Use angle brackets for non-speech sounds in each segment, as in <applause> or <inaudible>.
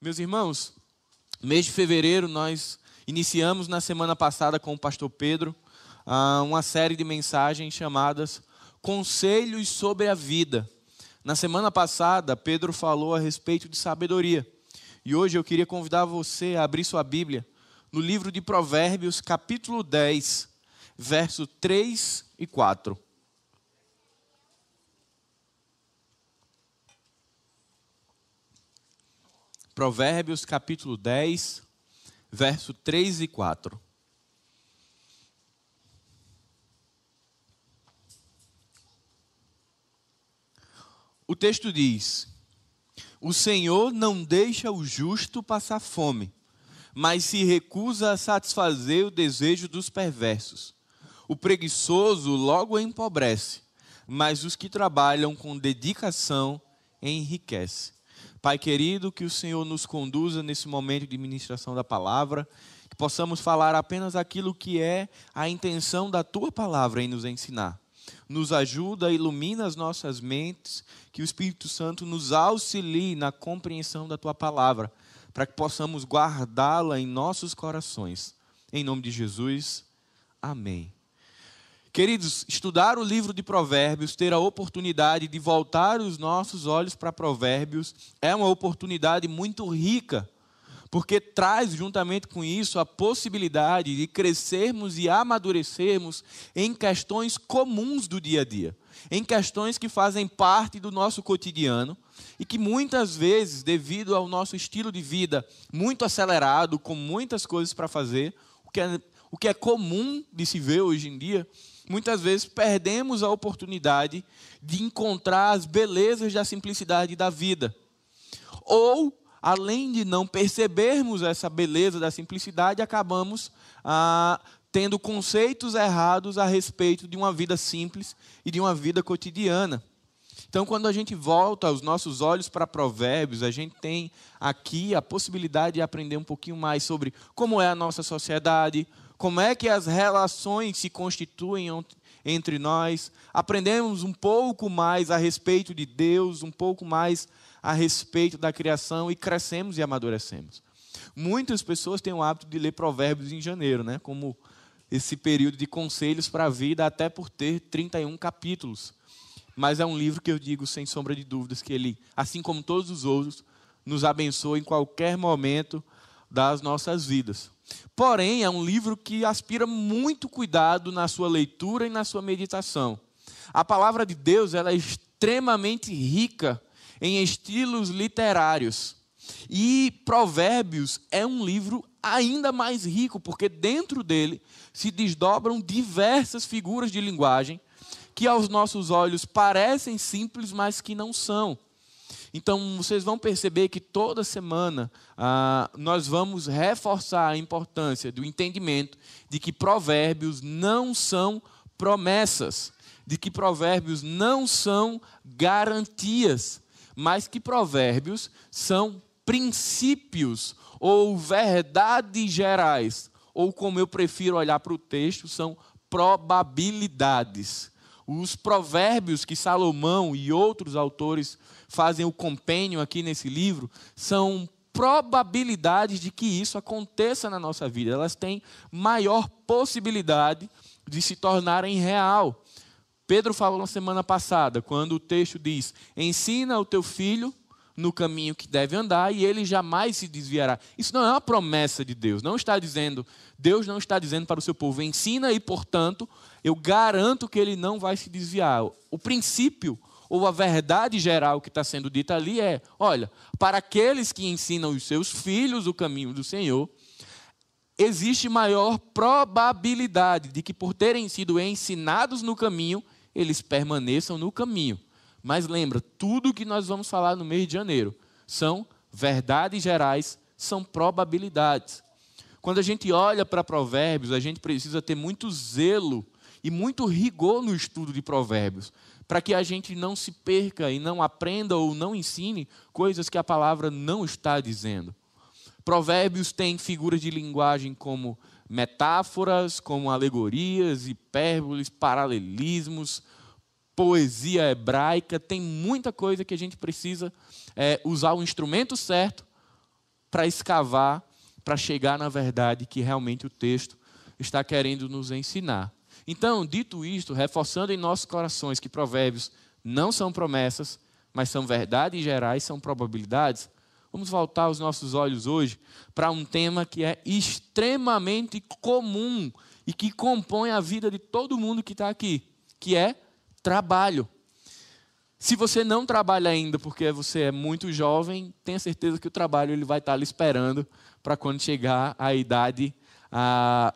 Meus irmãos, mês de fevereiro nós iniciamos na semana passada com o pastor Pedro ah, uma série de mensagens chamadas Conselhos sobre a Vida. Na semana passada, Pedro falou a respeito de sabedoria. E hoje eu queria convidar você a abrir sua Bíblia no livro de Provérbios, capítulo 10, verso 3 e 4. Provérbios capítulo 10, verso 3 e 4. O texto diz: O Senhor não deixa o justo passar fome, mas se recusa a satisfazer o desejo dos perversos. O preguiçoso logo empobrece, mas os que trabalham com dedicação enriquece. Pai querido, que o Senhor nos conduza nesse momento de ministração da palavra, que possamos falar apenas aquilo que é a intenção da tua palavra em nos ensinar. Nos ajuda, ilumina as nossas mentes, que o Espírito Santo nos auxilie na compreensão da tua palavra, para que possamos guardá-la em nossos corações. Em nome de Jesus, amém. Queridos, estudar o livro de Provérbios, ter a oportunidade de voltar os nossos olhos para Provérbios, é uma oportunidade muito rica, porque traz juntamente com isso a possibilidade de crescermos e amadurecermos em questões comuns do dia a dia, em questões que fazem parte do nosso cotidiano e que muitas vezes, devido ao nosso estilo de vida muito acelerado, com muitas coisas para fazer, o que é, o que é comum de se ver hoje em dia, muitas vezes perdemos a oportunidade de encontrar as belezas da simplicidade da vida. Ou, além de não percebermos essa beleza da simplicidade, acabamos ah, tendo conceitos errados a respeito de uma vida simples e de uma vida cotidiana. Então, quando a gente volta os nossos olhos para Provérbios, a gente tem aqui a possibilidade de aprender um pouquinho mais sobre como é a nossa sociedade, como é que as relações se constituem entre nós, aprendemos um pouco mais a respeito de Deus, um pouco mais a respeito da criação e crescemos e amadurecemos. Muitas pessoas têm o hábito de ler Provérbios em janeiro, né? como esse período de conselhos para a vida, até por ter 31 capítulos. Mas é um livro que eu digo, sem sombra de dúvidas, que ele, assim como todos os outros, nos abençoa em qualquer momento das nossas vidas. Porém, é um livro que aspira muito cuidado na sua leitura e na sua meditação. A palavra de Deus ela é extremamente rica em estilos literários. E Provérbios é um livro ainda mais rico, porque dentro dele se desdobram diversas figuras de linguagem que aos nossos olhos parecem simples, mas que não são. Então, vocês vão perceber que toda semana ah, nós vamos reforçar a importância do entendimento de que provérbios não são promessas, de que provérbios não são garantias, mas que provérbios são princípios ou verdades gerais, ou como eu prefiro olhar para o texto, são probabilidades. Os provérbios que Salomão e outros autores fazem o compênio aqui nesse livro são probabilidades de que isso aconteça na nossa vida. Elas têm maior possibilidade de se tornarem real. Pedro falou na semana passada, quando o texto diz: Ensina o teu filho no caminho que deve andar e ele jamais se desviará. Isso não é uma promessa de Deus. Não está dizendo, Deus não está dizendo para o seu povo, ensina e, portanto, eu garanto que ele não vai se desviar. O princípio ou a verdade geral que está sendo dita ali é: olha, para aqueles que ensinam os seus filhos o caminho do Senhor, existe maior probabilidade de que, por terem sido ensinados no caminho, eles permaneçam no caminho. Mas lembra, tudo que nós vamos falar no mês de janeiro são verdades gerais, são probabilidades. Quando a gente olha para provérbios, a gente precisa ter muito zelo e muito rigor no estudo de provérbios, para que a gente não se perca e não aprenda ou não ensine coisas que a palavra não está dizendo. Provérbios tem figuras de linguagem como metáforas, como alegorias, hipérboles, paralelismos, poesia hebraica, tem muita coisa que a gente precisa é, usar o instrumento certo para escavar, para chegar na verdade que realmente o texto está querendo nos ensinar. Então, dito isto, reforçando em nossos corações que provérbios não são promessas, mas são verdades gerais, são probabilidades, vamos voltar os nossos olhos hoje para um tema que é extremamente comum e que compõe a vida de todo mundo que está aqui, que é trabalho. Se você não trabalha ainda porque você é muito jovem, tenha certeza que o trabalho ele vai estar lhe esperando para quando chegar a idade a,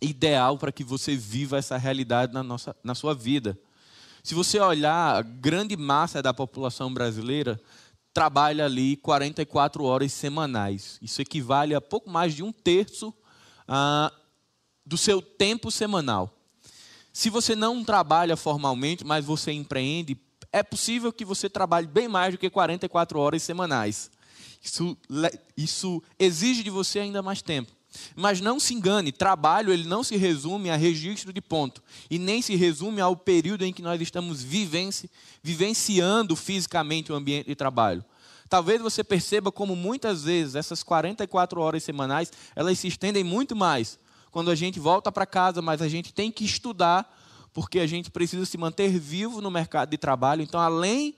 ideal para que você viva essa realidade na, nossa, na sua vida. Se você olhar, a grande massa da população brasileira trabalha ali 44 horas semanais. Isso equivale a pouco mais de um terço ah, do seu tempo semanal. Se você não trabalha formalmente, mas você empreende, é possível que você trabalhe bem mais do que 44 horas semanais. Isso, isso exige de você ainda mais tempo. Mas não se engane, trabalho ele não se resume a registro de ponto e nem se resume ao período em que nós estamos vivenci, vivenciando fisicamente o ambiente de trabalho. Talvez você perceba como muitas vezes essas 44 horas semanais, elas se estendem muito mais. Quando a gente volta para casa, mas a gente tem que estudar porque a gente precisa se manter vivo no mercado de trabalho. Então, além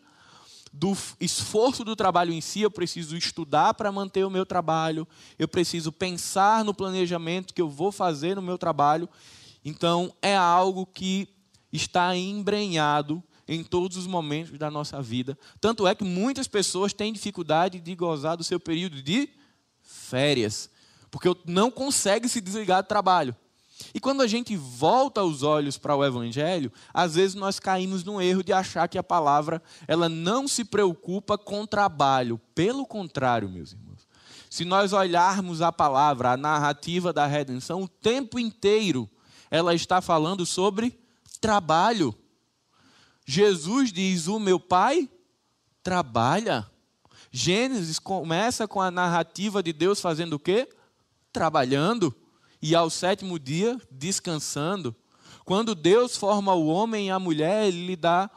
do esforço do trabalho em si, eu preciso estudar para manter o meu trabalho, eu preciso pensar no planejamento que eu vou fazer no meu trabalho. Então, é algo que está embrenhado em todos os momentos da nossa vida. Tanto é que muitas pessoas têm dificuldade de gozar do seu período de férias, porque não consegue se desligar do trabalho. E quando a gente volta os olhos para o evangelho, às vezes nós caímos no erro de achar que a palavra ela não se preocupa com trabalho. Pelo contrário, meus irmãos. Se nós olharmos a palavra, a narrativa da redenção, o tempo inteiro ela está falando sobre trabalho. Jesus diz: "O meu Pai trabalha". Gênesis começa com a narrativa de Deus fazendo o quê? Trabalhando e ao sétimo dia descansando. Quando Deus forma o homem e a mulher, ele lhe dá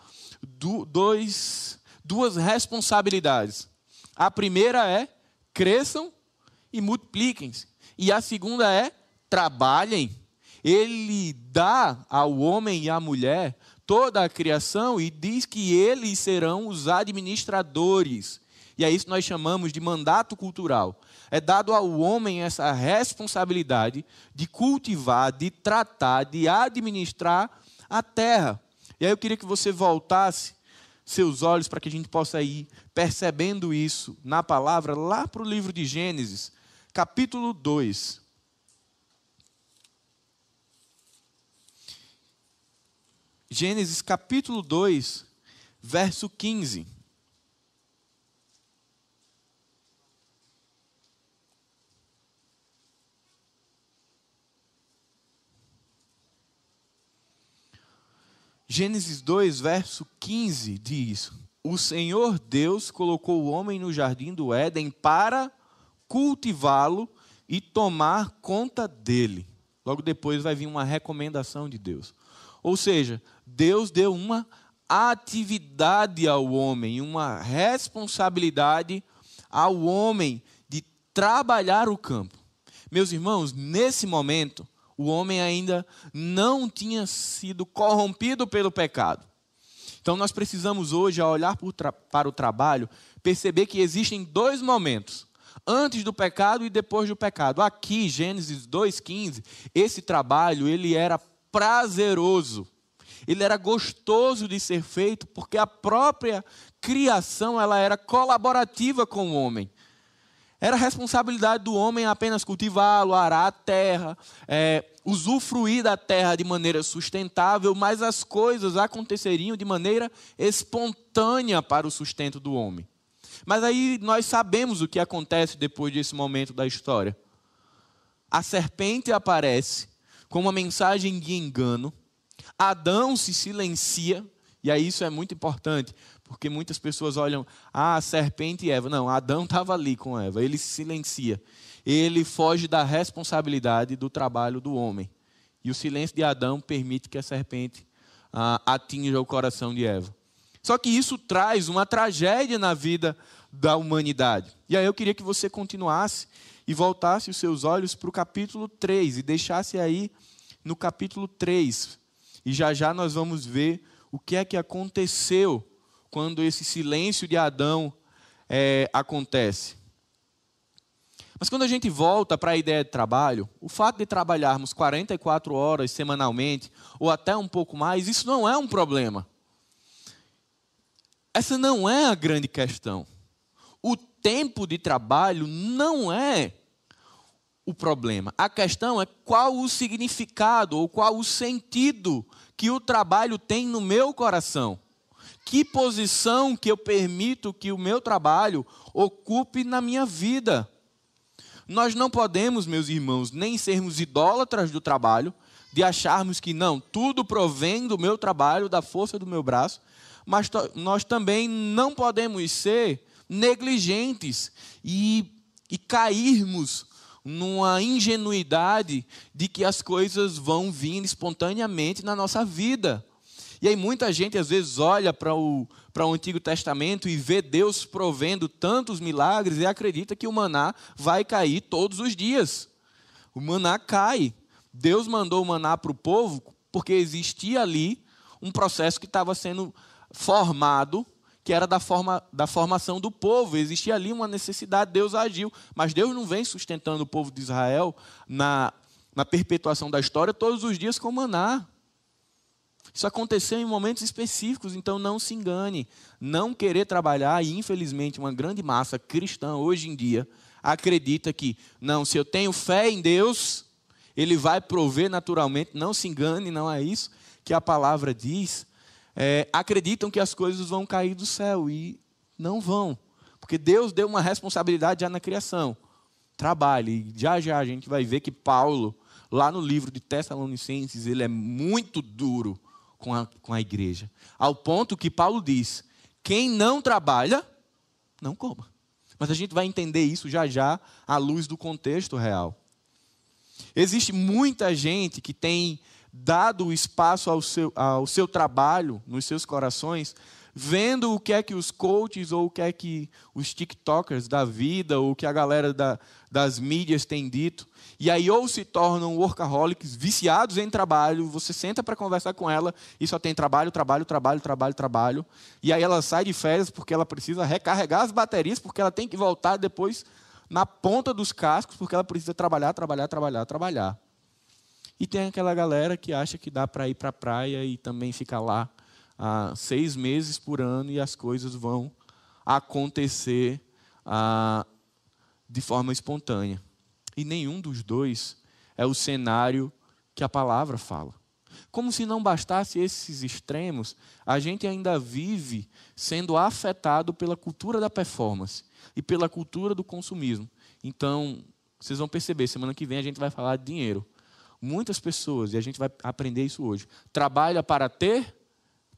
dois, duas responsabilidades. A primeira é cresçam e multipliquem-se. E a segunda é trabalhem. Ele dá ao homem e à mulher toda a criação e diz que eles serão os administradores. E é isso que nós chamamos de mandato cultural é dado ao homem essa responsabilidade de cultivar, de tratar, de administrar a terra. E aí eu queria que você voltasse seus olhos para que a gente possa ir percebendo isso na palavra lá para o livro de Gênesis, capítulo 2. Gênesis capítulo 2, verso 15. Gênesis 2, verso 15 diz: O Senhor Deus colocou o homem no jardim do Éden para cultivá-lo e tomar conta dele. Logo depois vai vir uma recomendação de Deus. Ou seja, Deus deu uma atividade ao homem, uma responsabilidade ao homem de trabalhar o campo. Meus irmãos, nesse momento, o homem ainda não tinha sido corrompido pelo pecado. Então nós precisamos hoje, ao olhar para o trabalho, perceber que existem dois momentos. Antes do pecado e depois do pecado. Aqui, Gênesis 2,15, esse trabalho ele era prazeroso. Ele era gostoso de ser feito porque a própria criação ela era colaborativa com o homem. Era responsabilidade do homem apenas cultivá-lo, arar a terra, é, usufruir da terra de maneira sustentável, mas as coisas aconteceriam de maneira espontânea para o sustento do homem. Mas aí nós sabemos o que acontece depois desse momento da história. A serpente aparece com uma mensagem de engano, Adão se silencia, e aí isso é muito importante, porque muitas pessoas olham, ah, serpente e Eva. Não, Adão estava ali com Eva, ele se silencia. Ele foge da responsabilidade do trabalho do homem. E o silêncio de Adão permite que a serpente ah, atinja o coração de Eva. Só que isso traz uma tragédia na vida da humanidade. E aí eu queria que você continuasse e voltasse os seus olhos para o capítulo 3 e deixasse aí no capítulo 3. E já já nós vamos ver o que é que aconteceu quando esse silêncio de Adão é, acontece. Mas quando a gente volta para a ideia de trabalho, o fato de trabalharmos 44 horas semanalmente, ou até um pouco mais, isso não é um problema. Essa não é a grande questão. O tempo de trabalho não é o problema. A questão é qual o significado ou qual o sentido que o trabalho tem no meu coração. Que posição que eu permito que o meu trabalho ocupe na minha vida. Nós não podemos, meus irmãos, nem sermos idólatras do trabalho, de acharmos que não, tudo provém do meu trabalho, da força do meu braço, mas nós também não podemos ser negligentes e, e cairmos numa ingenuidade de que as coisas vão vir espontaneamente na nossa vida. E aí muita gente às vezes olha para o, para o Antigo Testamento e vê Deus provendo tantos milagres e acredita que o maná vai cair todos os dias. O maná cai. Deus mandou o maná para o povo porque existia ali um processo que estava sendo formado que era da, forma, da formação do povo. Existia ali uma necessidade, Deus agiu. Mas Deus não vem sustentando o povo de Israel na, na perpetuação da história todos os dias com maná. Isso aconteceu em momentos específicos, então não se engane. Não querer trabalhar, e infelizmente uma grande massa cristã hoje em dia acredita que, não, se eu tenho fé em Deus, Ele vai prover naturalmente. Não se engane, não é isso que a palavra diz é, acreditam que as coisas vão cair do céu e não vão, porque Deus deu uma responsabilidade já na criação. Trabalhe, já já a gente vai ver que Paulo, lá no livro de Tessalonicenses, ele é muito duro com a, com a igreja, ao ponto que Paulo diz: quem não trabalha, não coma. Mas a gente vai entender isso já já à luz do contexto real. Existe muita gente que tem dado espaço ao seu, ao seu trabalho, nos seus corações, vendo o que é que os coaches ou o que é que os TikTokers da vida, ou o que a galera da, das mídias tem dito. E aí ou se tornam workaholics, viciados em trabalho, você senta para conversar com ela e só tem trabalho, trabalho, trabalho, trabalho, trabalho. E aí ela sai de férias porque ela precisa recarregar as baterias, porque ela tem que voltar depois na ponta dos cascos, porque ela precisa trabalhar, trabalhar, trabalhar, trabalhar. E tem aquela galera que acha que dá para ir para a praia e também ficar lá ah, seis meses por ano e as coisas vão acontecer ah, de forma espontânea. E nenhum dos dois é o cenário que a palavra fala. Como se não bastasse esses extremos, a gente ainda vive sendo afetado pela cultura da performance e pela cultura do consumismo. Então, vocês vão perceber, semana que vem a gente vai falar de dinheiro. Muitas pessoas, e a gente vai aprender isso hoje, trabalha para ter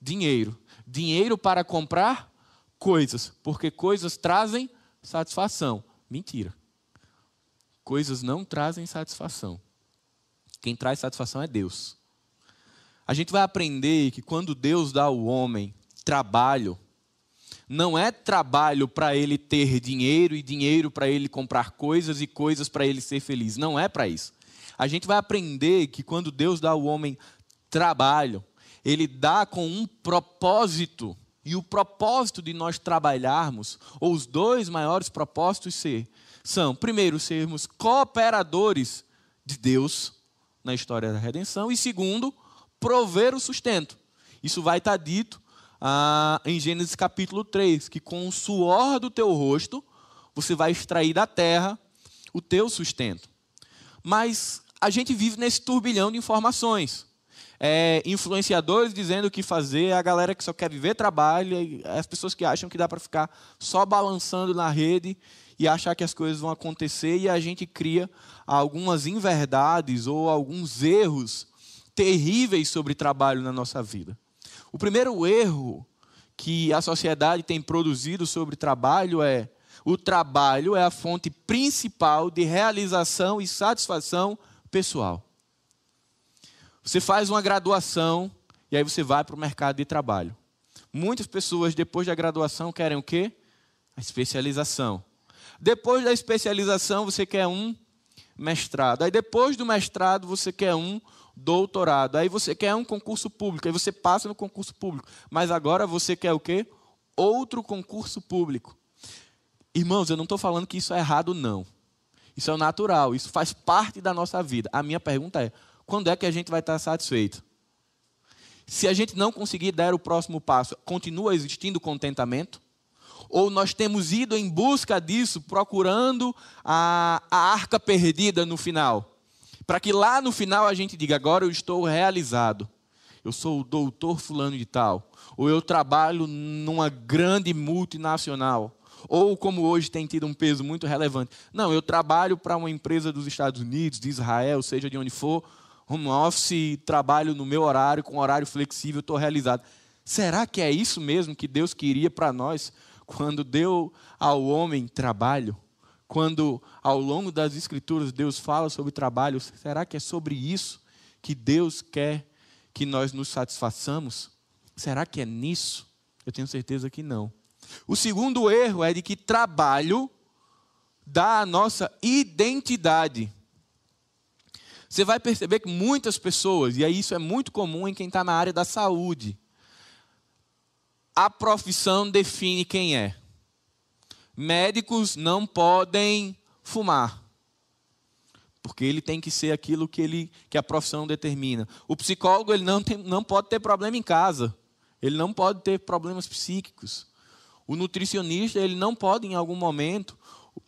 dinheiro. Dinheiro para comprar coisas, porque coisas trazem satisfação. Mentira. Coisas não trazem satisfação. Quem traz satisfação é Deus. A gente vai aprender que quando Deus dá ao homem trabalho, não é trabalho para ele ter dinheiro e dinheiro para ele comprar coisas e coisas para ele ser feliz. Não é para isso a gente vai aprender que quando Deus dá ao homem trabalho, ele dá com um propósito. E o propósito de nós trabalharmos, ou os dois maiores propósitos ser, são, primeiro, sermos cooperadores de Deus na história da redenção, e segundo, prover o sustento. Isso vai estar dito ah, em Gênesis capítulo 3, que com o suor do teu rosto você vai extrair da terra o teu sustento. Mas a gente vive nesse turbilhão de informações. É, influenciadores dizendo o que fazer, a galera que só quer viver trabalho, as pessoas que acham que dá para ficar só balançando na rede e achar que as coisas vão acontecer e a gente cria algumas inverdades ou alguns erros terríveis sobre trabalho na nossa vida. O primeiro erro que a sociedade tem produzido sobre trabalho é o trabalho é a fonte principal de realização e satisfação pessoal. Você faz uma graduação e aí você vai para o mercado de trabalho. Muitas pessoas, depois da graduação, querem o quê? A especialização. Depois da especialização, você quer um mestrado. Aí depois do mestrado, você quer um doutorado. Aí você quer um concurso público. Aí você passa no concurso público. Mas agora você quer o quê? Outro concurso público. Irmãos, eu não estou falando que isso é errado, não. Isso é natural, isso faz parte da nossa vida. A minha pergunta é: quando é que a gente vai estar satisfeito? Se a gente não conseguir dar o próximo passo, continua existindo contentamento? Ou nós temos ido em busca disso, procurando a, a arca perdida no final? Para que lá no final a gente diga: agora eu estou realizado. Eu sou o doutor Fulano de Tal. Ou eu trabalho numa grande multinacional. Ou como hoje tem tido um peso muito relevante. Não, eu trabalho para uma empresa dos Estados Unidos, de Israel, seja de onde for home office, trabalho no meu horário, com horário flexível, estou realizado. Será que é isso mesmo que Deus queria para nós quando deu ao homem trabalho? Quando ao longo das Escrituras Deus fala sobre trabalho, será que é sobre isso que Deus quer que nós nos satisfaçamos? Será que é nisso? Eu tenho certeza que não. O segundo erro é de que trabalho dá a nossa identidade. Você vai perceber que muitas pessoas, e isso é muito comum em quem está na área da saúde, a profissão define quem é. Médicos não podem fumar, porque ele tem que ser aquilo que, ele, que a profissão determina. O psicólogo ele não, tem, não pode ter problema em casa, ele não pode ter problemas psíquicos. O nutricionista ele não pode em algum momento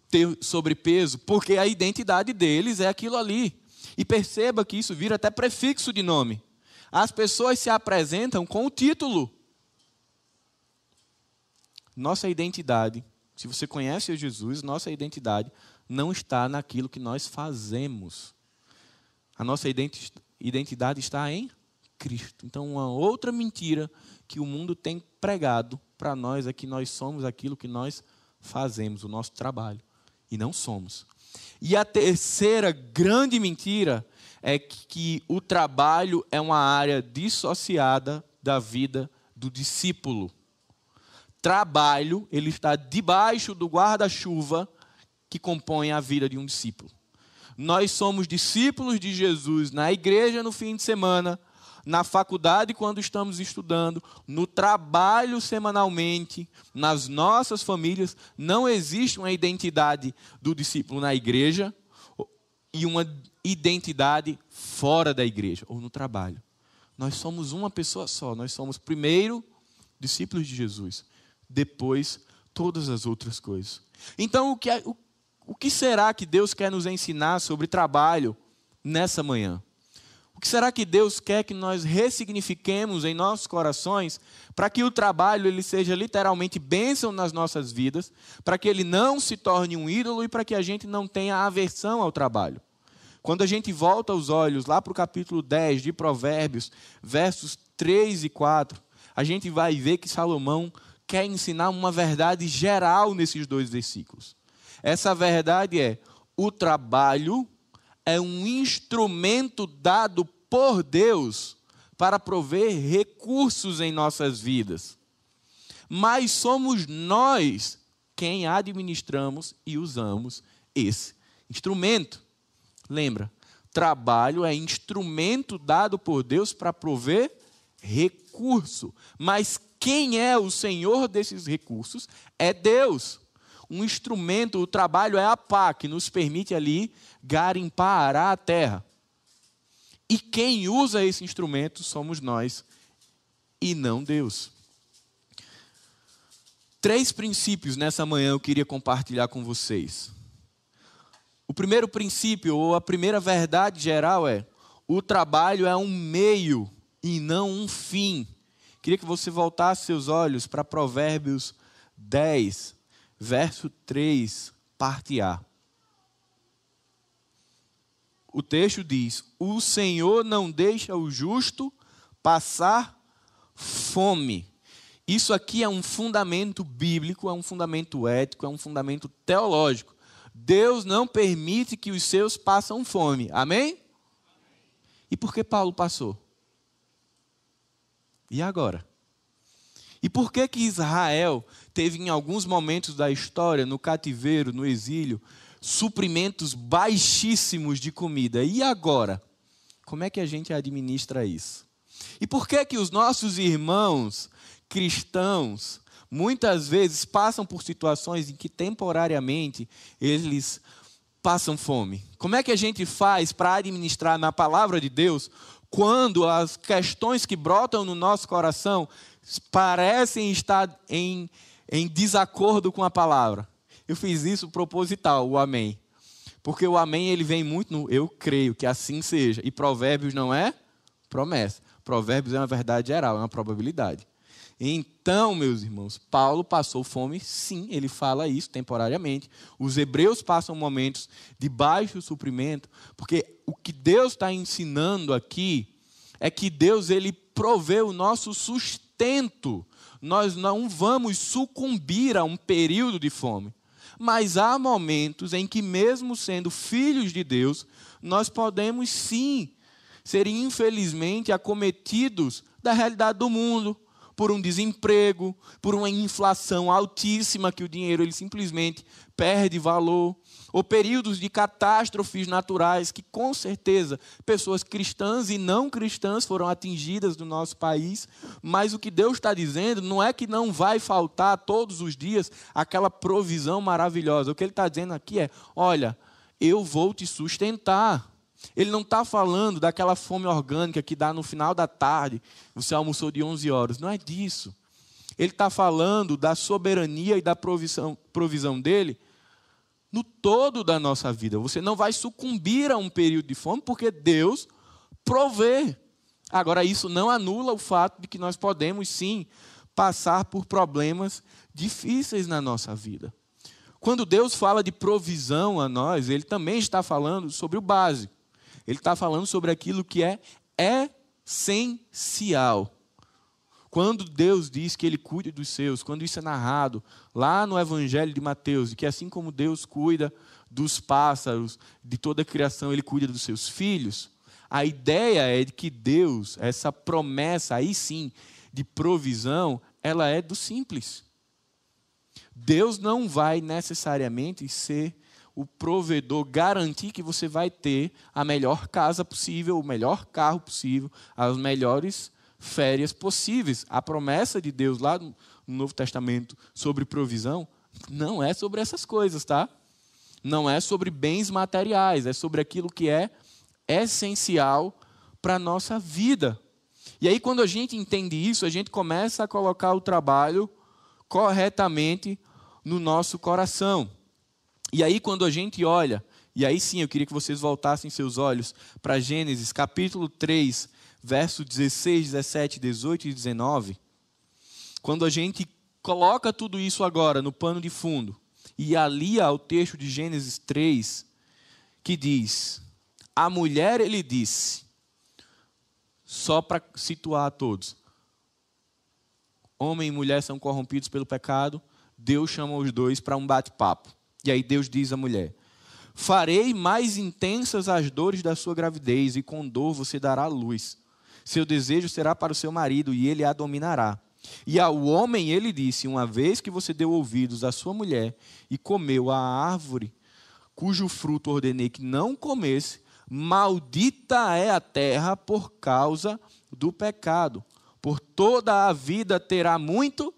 ter sobrepeso, porque a identidade deles é aquilo ali. E perceba que isso vira até prefixo de nome. As pessoas se apresentam com o título. Nossa identidade, se você conhece Jesus, nossa identidade não está naquilo que nós fazemos. A nossa identidade está em Cristo. Então, uma outra mentira que o mundo tem pregado para nós é que nós somos aquilo que nós fazemos, o nosso trabalho. E não somos. E a terceira grande mentira é que o trabalho é uma área dissociada da vida do discípulo. Trabalho, ele está debaixo do guarda-chuva que compõe a vida de um discípulo. Nós somos discípulos de Jesus na igreja no fim de semana, na faculdade quando estamos estudando, no trabalho semanalmente, nas nossas famílias, não existe uma identidade do discípulo na igreja e uma identidade fora da igreja ou no trabalho. Nós somos uma pessoa só, nós somos primeiro discípulos de Jesus, depois todas as outras coisas. Então, o que, é, o, o que será que Deus quer nos ensinar sobre trabalho nessa manhã? O que será que Deus quer que nós ressignifiquemos em nossos corações para que o trabalho ele seja literalmente bênção nas nossas vidas, para que ele não se torne um ídolo e para que a gente não tenha aversão ao trabalho? Quando a gente volta os olhos lá para o capítulo 10 de Provérbios, versos 3 e 4, a gente vai ver que Salomão quer ensinar uma verdade geral nesses dois versículos. Essa verdade é: o trabalho é um instrumento dado por Deus para prover recursos em nossas vidas. Mas somos nós quem administramos e usamos esse instrumento. Lembra? Trabalho é instrumento dado por Deus para prover recurso. Mas quem é o senhor desses recursos é Deus um instrumento, o trabalho é a pá, que nos permite ali garimpar, arar a terra. E quem usa esse instrumento somos nós e não Deus. Três princípios nessa manhã eu queria compartilhar com vocês. O primeiro princípio, ou a primeira verdade geral é: o trabalho é um meio e não um fim. Queria que você voltasse seus olhos para Provérbios 10, verso 3, parte A. O texto diz: O Senhor não deixa o justo passar fome. Isso aqui é um fundamento bíblico, é um fundamento ético, é um fundamento teológico. Deus não permite que os seus passem fome. Amém? E por que Paulo passou? E agora? E por que que Israel teve em alguns momentos da história, no cativeiro, no exílio, suprimentos baixíssimos de comida? E agora? Como é que a gente administra isso? E por que que os nossos irmãos cristãos muitas vezes passam por situações em que temporariamente eles passam fome? Como é que a gente faz para administrar na palavra de Deus quando as questões que brotam no nosso coração parecem estar em, em desacordo com a palavra. Eu fiz isso proposital, o amém. Porque o amém ele vem muito no eu creio que assim seja. E provérbios não é promessa. Provérbios é uma verdade geral, é uma probabilidade. Então, meus irmãos, Paulo passou fome, sim, ele fala isso temporariamente. Os hebreus passam momentos de baixo suprimento, porque o que Deus está ensinando aqui é que Deus ele provê o nosso sustento. Nós não vamos sucumbir a um período de fome. Mas há momentos em que, mesmo sendo filhos de Deus, nós podemos sim ser, infelizmente, acometidos da realidade do mundo por um desemprego, por uma inflação altíssima que o dinheiro ele simplesmente perde valor, ou períodos de catástrofes naturais que com certeza pessoas cristãs e não cristãs foram atingidas no nosso país, mas o que Deus está dizendo não é que não vai faltar todos os dias aquela provisão maravilhosa. O que Ele está dizendo aqui é: olha, eu vou te sustentar. Ele não está falando daquela fome orgânica que dá no final da tarde, você almoçou de 11 horas. Não é disso. Ele está falando da soberania e da provisão, provisão dele no todo da nossa vida. Você não vai sucumbir a um período de fome, porque Deus provê. Agora, isso não anula o fato de que nós podemos sim passar por problemas difíceis na nossa vida. Quando Deus fala de provisão a nós, Ele também está falando sobre o básico. Ele está falando sobre aquilo que é essencial. Quando Deus diz que Ele cuida dos seus, quando isso é narrado lá no Evangelho de Mateus, que assim como Deus cuida dos pássaros, de toda a criação, Ele cuida dos seus filhos, a ideia é de que Deus, essa promessa aí sim, de provisão, ela é do simples. Deus não vai necessariamente ser o provedor garantir que você vai ter a melhor casa possível, o melhor carro possível, as melhores férias possíveis. A promessa de Deus lá no Novo Testamento sobre provisão não é sobre essas coisas, tá? Não é sobre bens materiais, é sobre aquilo que é essencial para a nossa vida. E aí, quando a gente entende isso, a gente começa a colocar o trabalho corretamente no nosso coração. E aí, quando a gente olha, e aí sim eu queria que vocês voltassem seus olhos para Gênesis capítulo 3, verso 16, 17, 18 e 19. Quando a gente coloca tudo isso agora no pano de fundo e alia ao texto de Gênesis 3, que diz: A mulher, ele disse, só para situar a todos: homem e mulher são corrompidos pelo pecado, Deus chama os dois para um bate-papo. E aí Deus diz à mulher: Farei mais intensas as dores da sua gravidez, e com dor você dará luz. Seu desejo será para o seu marido, e ele a dominará. E ao homem ele disse: Uma vez que você deu ouvidos à sua mulher e comeu a árvore cujo fruto ordenei que não comesse, maldita é a terra por causa do pecado. Por toda a vida terá muito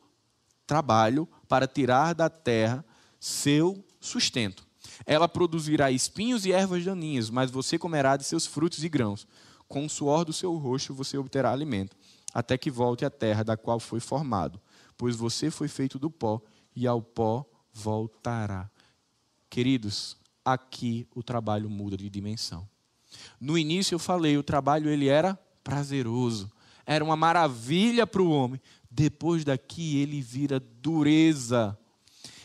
trabalho para tirar da terra seu sustento. Ela produzirá espinhos e ervas daninhas, mas você comerá de seus frutos e grãos. Com o suor do seu rosto você obterá alimento, até que volte à terra da qual foi formado, pois você foi feito do pó e ao pó voltará. Queridos, aqui o trabalho muda de dimensão. No início eu falei, o trabalho ele era prazeroso, era uma maravilha para o homem. Depois daqui ele vira dureza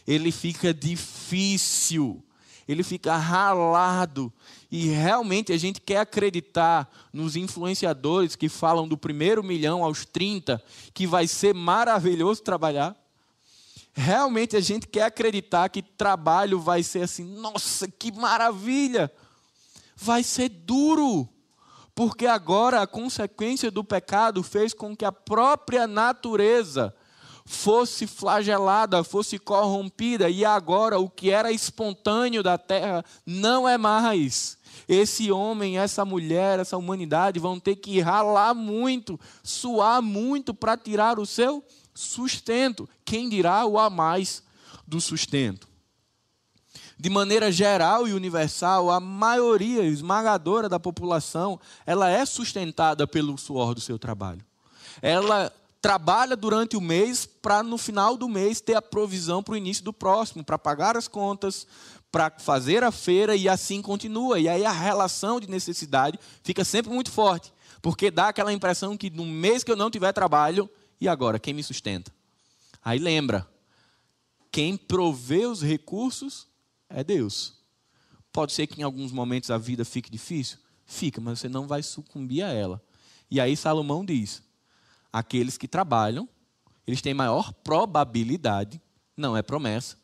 ele fica difícil, ele fica ralado. E realmente a gente quer acreditar nos influenciadores que falam do primeiro milhão aos 30, que vai ser maravilhoso trabalhar. Realmente a gente quer acreditar que trabalho vai ser assim, nossa, que maravilha! Vai ser duro, porque agora a consequência do pecado fez com que a própria natureza fosse flagelada, fosse corrompida, e agora o que era espontâneo da terra não é mais. Esse homem, essa mulher, essa humanidade vão ter que ralar muito, suar muito para tirar o seu sustento. Quem dirá o a mais do sustento? De maneira geral e universal, a maioria esmagadora da população, ela é sustentada pelo suor do seu trabalho. Ela trabalha durante o mês para no final do mês ter a provisão para o início do próximo, para pagar as contas, para fazer a feira e assim continua. E aí a relação de necessidade fica sempre muito forte, porque dá aquela impressão que no mês que eu não tiver trabalho, e agora quem me sustenta? Aí lembra, quem provê os recursos é Deus. Pode ser que em alguns momentos a vida fique difícil, fica, mas você não vai sucumbir a ela. E aí Salomão diz: aqueles que trabalham, eles têm maior probabilidade, não é promessa,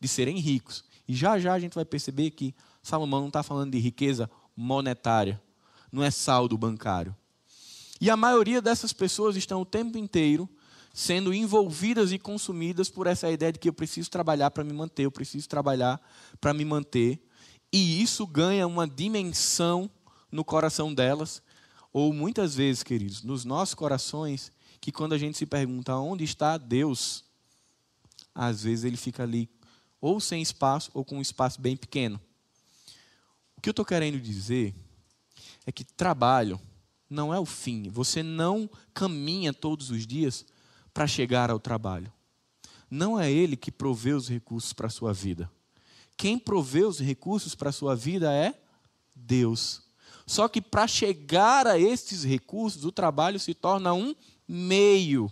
de serem ricos. E já já a gente vai perceber que Salomão não está falando de riqueza monetária, não é saldo bancário. E a maioria dessas pessoas estão o tempo inteiro sendo envolvidas e consumidas por essa ideia de que eu preciso trabalhar para me manter, eu preciso trabalhar para me manter. E isso ganha uma dimensão no coração delas, ou muitas vezes, queridos, nos nossos corações, que quando a gente se pergunta onde está Deus, às vezes ele fica ali ou sem espaço ou com um espaço bem pequeno. O que eu estou querendo dizer é que trabalho não é o fim. Você não caminha todos os dias para chegar ao trabalho. Não é ele que provê os recursos para a sua vida. Quem provê os recursos para a sua vida é Deus. Só que para chegar a esses recursos, o trabalho se torna um meio.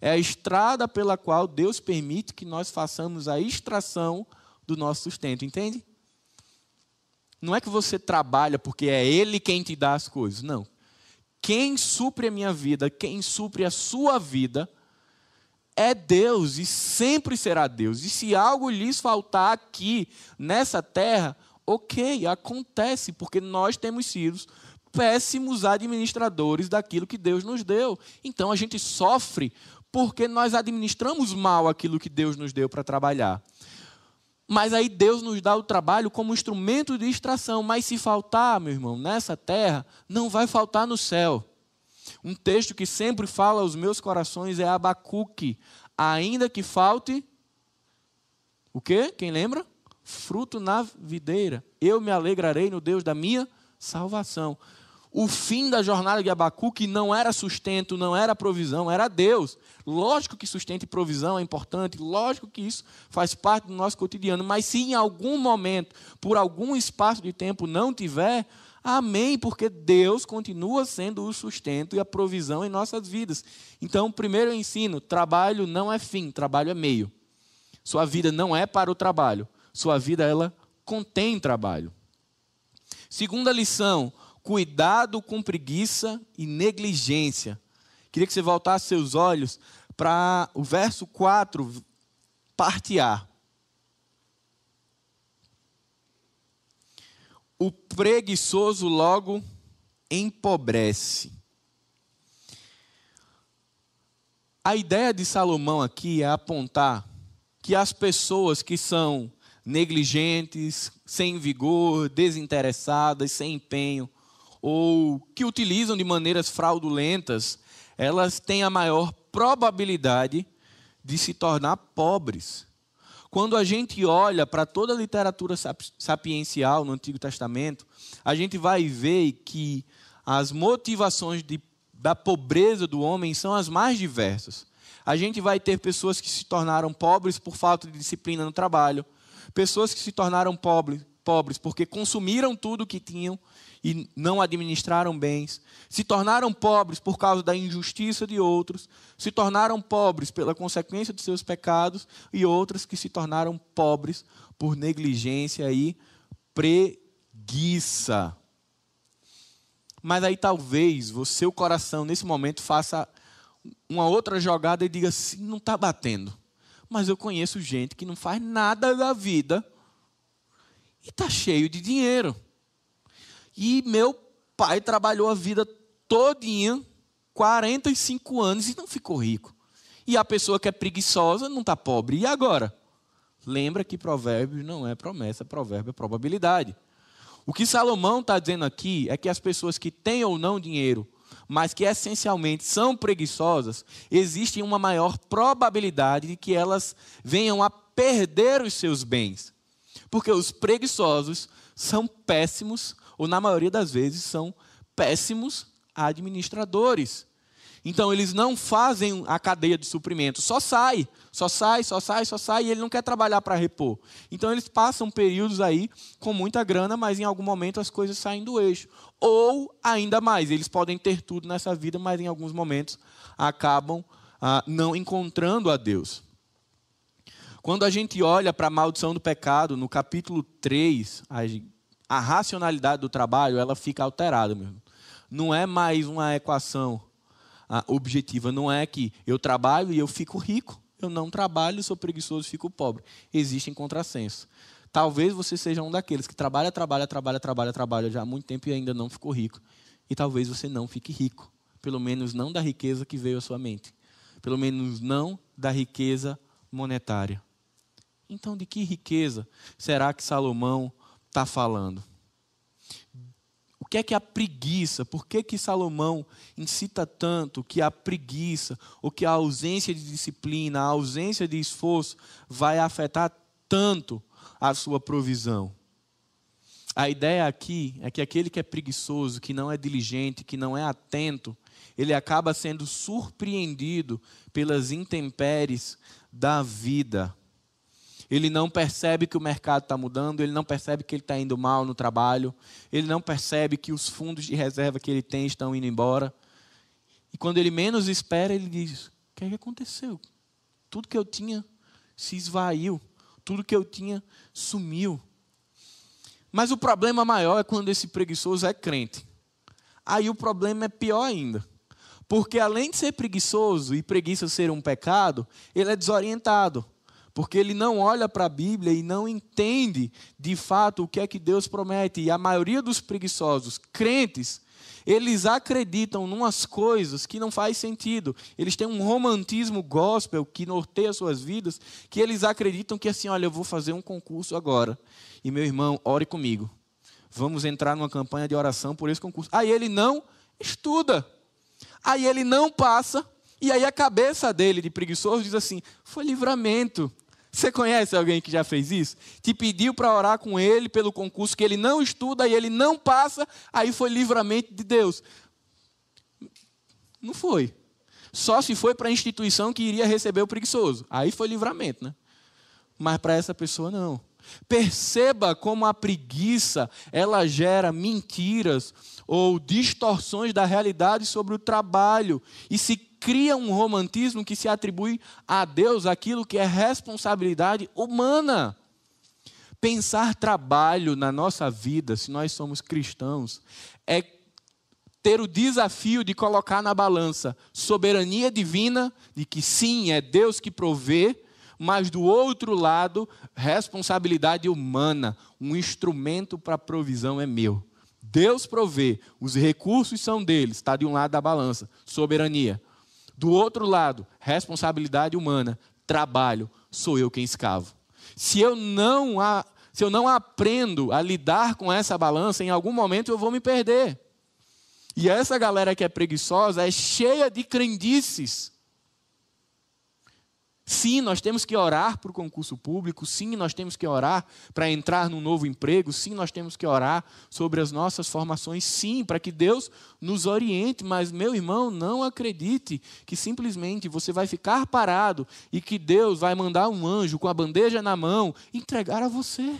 É a estrada pela qual Deus permite que nós façamos a extração do nosso sustento, entende? Não é que você trabalha porque é Ele quem te dá as coisas, não. Quem supre a minha vida, quem supre a sua vida, é Deus e sempre será Deus. E se algo lhes faltar aqui, nessa terra, ok, acontece, porque nós temos sido péssimos administradores daquilo que Deus nos deu. Então a gente sofre porque nós administramos mal aquilo que Deus nos deu para trabalhar. Mas aí Deus nos dá o trabalho como instrumento de extração. Mas se faltar, meu irmão, nessa terra, não vai faltar no céu. Um texto que sempre fala aos meus corações é Abacuque. Ainda que falte. O quê? Quem lembra? Fruto na videira. Eu me alegrarei no Deus da minha salvação o fim da jornada de Abacuque não era sustento, não era provisão, era Deus. Lógico que sustento e provisão é importante, lógico que isso faz parte do nosso cotidiano, mas se em algum momento, por algum espaço de tempo não tiver, amém, porque Deus continua sendo o sustento e a provisão em nossas vidas. Então, primeiro eu ensino: trabalho não é fim, trabalho é meio. Sua vida não é para o trabalho, sua vida ela contém trabalho. Segunda lição, cuidado com preguiça e negligência. Queria que você voltasse seus olhos para o verso 4, parte A. O preguiçoso logo empobrece. A ideia de Salomão aqui é apontar que as pessoas que são negligentes, sem vigor, desinteressadas, sem empenho, ou que utilizam de maneiras fraudulentas, elas têm a maior probabilidade de se tornar pobres. Quando a gente olha para toda a literatura sapiencial no Antigo Testamento, a gente vai ver que as motivações de, da pobreza do homem são as mais diversas. A gente vai ter pessoas que se tornaram pobres por falta de disciplina no trabalho, pessoas que se tornaram pobres, pobres porque consumiram tudo que tinham e não administraram bens, se tornaram pobres por causa da injustiça de outros, se tornaram pobres pela consequência de seus pecados, e outras que se tornaram pobres por negligência e preguiça. Mas aí talvez o seu coração, nesse momento, faça uma outra jogada e diga assim: não está batendo. Mas eu conheço gente que não faz nada da vida e está cheio de dinheiro. E meu pai trabalhou a vida todinha, 45 anos, e não ficou rico. E a pessoa que é preguiçosa não está pobre. E agora? Lembra que provérbios não é promessa, provérbio é probabilidade. O que Salomão está dizendo aqui é que as pessoas que têm ou não dinheiro, mas que essencialmente são preguiçosas, existe uma maior probabilidade de que elas venham a perder os seus bens. Porque os preguiçosos são péssimos, ou na maioria das vezes são péssimos administradores. Então eles não fazem a cadeia de suprimento, só sai, só sai, só sai, só sai, e ele não quer trabalhar para repor. Então eles passam períodos aí com muita grana, mas em algum momento as coisas saem do eixo. Ou ainda mais, eles podem ter tudo nessa vida, mas em alguns momentos acabam ah, não encontrando a Deus. Quando a gente olha para a maldição do pecado, no capítulo 3, a, racionalidade do trabalho ela fica alterada mesmo. Não é mais uma equação objetiva. Não é que eu trabalho e eu fico rico. Eu não trabalho, sou preguiçoso e fico pobre. Existem contrassensos. Talvez você seja um daqueles que trabalha, trabalha, trabalha, trabalha, trabalha já há muito tempo e ainda não ficou rico. E talvez você não fique rico. Pelo menos não da riqueza que veio à sua mente. Pelo menos não da riqueza monetária. Então, de que riqueza será que Salomão está falando? O que é que a preguiça? Por que, que Salomão incita tanto que a preguiça, ou que a ausência de disciplina, a ausência de esforço vai afetar tanto a sua provisão? A ideia aqui é que aquele que é preguiçoso, que não é diligente, que não é atento, ele acaba sendo surpreendido pelas intempéries da vida ele não percebe que o mercado está mudando, ele não percebe que ele está indo mal no trabalho, ele não percebe que os fundos de reserva que ele tem estão indo embora. E quando ele menos espera, ele diz: O que, é que aconteceu? Tudo que eu tinha se esvaiu, tudo que eu tinha sumiu. Mas o problema maior é quando esse preguiçoso é crente. Aí o problema é pior ainda. Porque além de ser preguiçoso e preguiça ser um pecado, ele é desorientado porque ele não olha para a Bíblia e não entende de fato o que é que Deus promete. E a maioria dos preguiçosos, crentes, eles acreditam em umas coisas que não faz sentido. Eles têm um romantismo gospel que norteia suas vidas, que eles acreditam que assim, olha, eu vou fazer um concurso agora. E meu irmão, ore comigo. Vamos entrar numa campanha de oração por esse concurso. Aí ele não estuda. Aí ele não passa. E aí a cabeça dele de preguiçoso diz assim: foi livramento. Você conhece alguém que já fez isso? Te pediu para orar com ele pelo concurso que ele não estuda e ele não passa, aí foi livramento de Deus. Não foi. Só se foi para a instituição que iria receber o preguiçoso. Aí foi livramento, né? Mas para essa pessoa não. Perceba como a preguiça, ela gera mentiras ou distorções da realidade sobre o trabalho e se cria um romantismo que se atribui a Deus aquilo que é responsabilidade humana. Pensar trabalho na nossa vida, se nós somos cristãos, é ter o desafio de colocar na balança soberania divina, de que sim, é Deus que provê, mas do outro lado, responsabilidade humana, um instrumento para provisão é meu. Deus provê, os recursos são deles, está de um lado da balança, soberania. Do outro lado, responsabilidade humana, trabalho, sou eu quem escavo. Se eu não se eu não aprendo a lidar com essa balança, em algum momento eu vou me perder. E essa galera que é preguiçosa é cheia de crendices. Sim, nós temos que orar para o concurso público, sim, nós temos que orar para entrar num novo emprego, sim, nós temos que orar sobre as nossas formações, sim, para que Deus nos oriente, mas meu irmão, não acredite que simplesmente você vai ficar parado e que Deus vai mandar um anjo com a bandeja na mão entregar a você.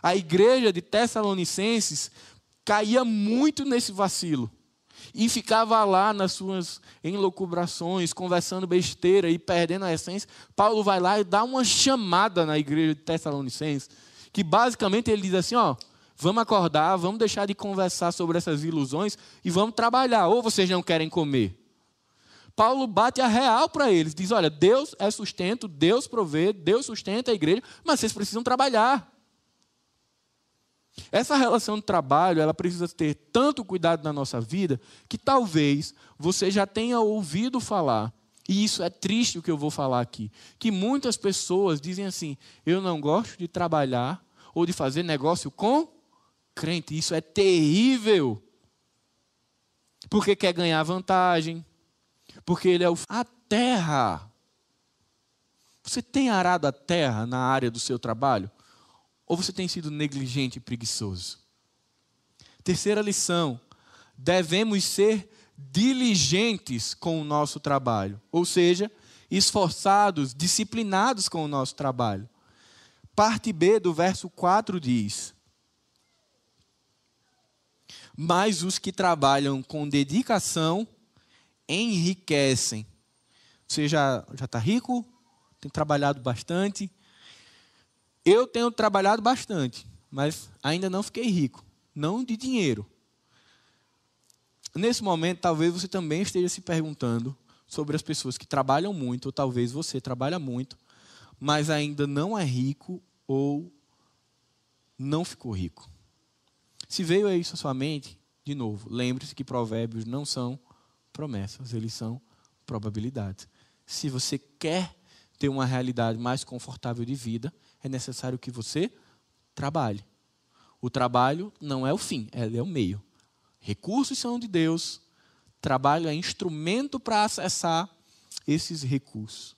A igreja de Tessalonicenses caía muito nesse vacilo e ficava lá nas suas enlocubrações, conversando besteira e perdendo a essência, Paulo vai lá e dá uma chamada na igreja de Tessalonicenses, que basicamente ele diz assim, ó, vamos acordar, vamos deixar de conversar sobre essas ilusões e vamos trabalhar, ou vocês não querem comer. Paulo bate a real para eles, diz, olha, Deus é sustento, Deus provê, Deus sustenta a igreja, mas vocês precisam trabalhar. Essa relação de trabalho, ela precisa ter tanto cuidado na nossa vida que talvez você já tenha ouvido falar E isso é triste o que eu vou falar aqui. Que muitas pessoas dizem assim: eu não gosto de trabalhar ou de fazer negócio com crente. Isso é terrível. Porque quer ganhar vantagem. Porque ele é o. A terra. Você tem arado a terra na área do seu trabalho? Ou você tem sido negligente e preguiçoso? Terceira lição: devemos ser diligentes com o nosso trabalho, ou seja, esforçados, disciplinados com o nosso trabalho. Parte B do verso 4 diz: Mas os que trabalham com dedicação enriquecem. Você já está rico? Tem trabalhado bastante? Eu tenho trabalhado bastante, mas ainda não fiquei rico. Não de dinheiro. Nesse momento, talvez você também esteja se perguntando sobre as pessoas que trabalham muito, ou talvez você trabalha muito, mas ainda não é rico ou não ficou rico. Se veio isso à sua mente, de novo, lembre-se que provérbios não são promessas, eles são probabilidades. Se você quer ter uma realidade mais confortável de vida, é necessário que você trabalhe. O trabalho não é o fim, ele é o meio. Recursos são de Deus, trabalho é instrumento para acessar esses recursos.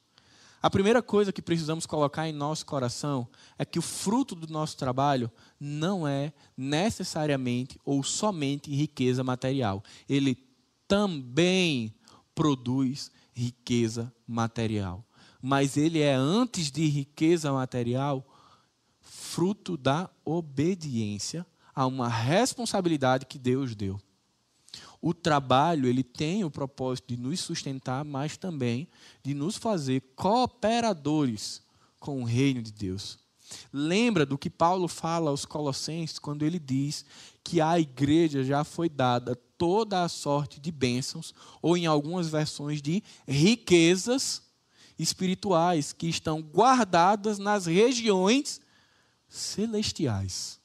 A primeira coisa que precisamos colocar em nosso coração é que o fruto do nosso trabalho não é necessariamente ou somente riqueza material. Ele também produz riqueza material. Mas ele é, antes de riqueza material, fruto da obediência a uma responsabilidade que Deus deu. O trabalho, ele tem o propósito de nos sustentar, mas também de nos fazer cooperadores com o reino de Deus. Lembra do que Paulo fala aos Colossenses quando ele diz que à igreja já foi dada toda a sorte de bênçãos, ou em algumas versões de riquezas espirituais que estão guardadas nas regiões celestiais.